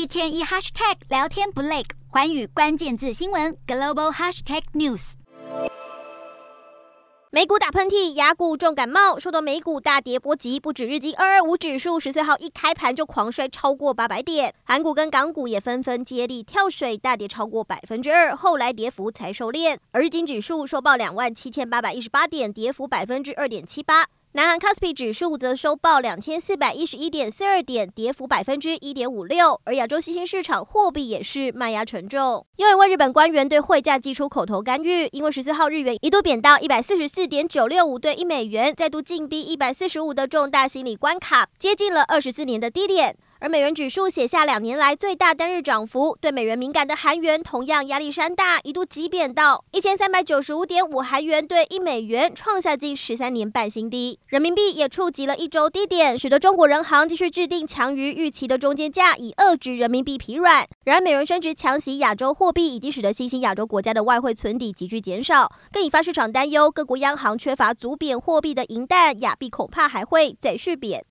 一天一 hashtag 聊天不累，环宇关键字新闻 global hashtag news。美股打喷嚏，亚股重感冒，受到美股大跌波及，不止日经二二五指数十四号一开盘就狂摔超过八百点，韩股跟港股也纷纷接力跳水，大跌超过百分之二，后来跌幅才收敛。而日经指数收报两万七千八百一十八点，跌幅百分之二点七八。南韩 Kospi 指数则收报两千四百一十一点四二点，跌幅百分之一点五六。而亚洲新兴市场货币也是卖压沉重，又一位日本官员对汇价祭出口头干预，因为十四号日元一度贬到一百四十四点九六五对一美元，再度进逼一百四十五的重大心理关卡，接近了二十四年的低点。而美元指数写下两年来最大单日涨幅，对美元敏感的韩元同样压力山大，一度急贬到一千三百九十五点五韩元兑一美元，创下近十三年半新低。人民币也触及了一周低点，使得中国人行继续制定强于预期的中间价，以遏制人民币疲软。然而，美元升值强袭亚洲货币，已经使得新兴亚洲国家的外汇存底急剧减少，更引发市场担忧，各国央行缺乏足贬货币的银弹，亚币恐怕还会再续贬。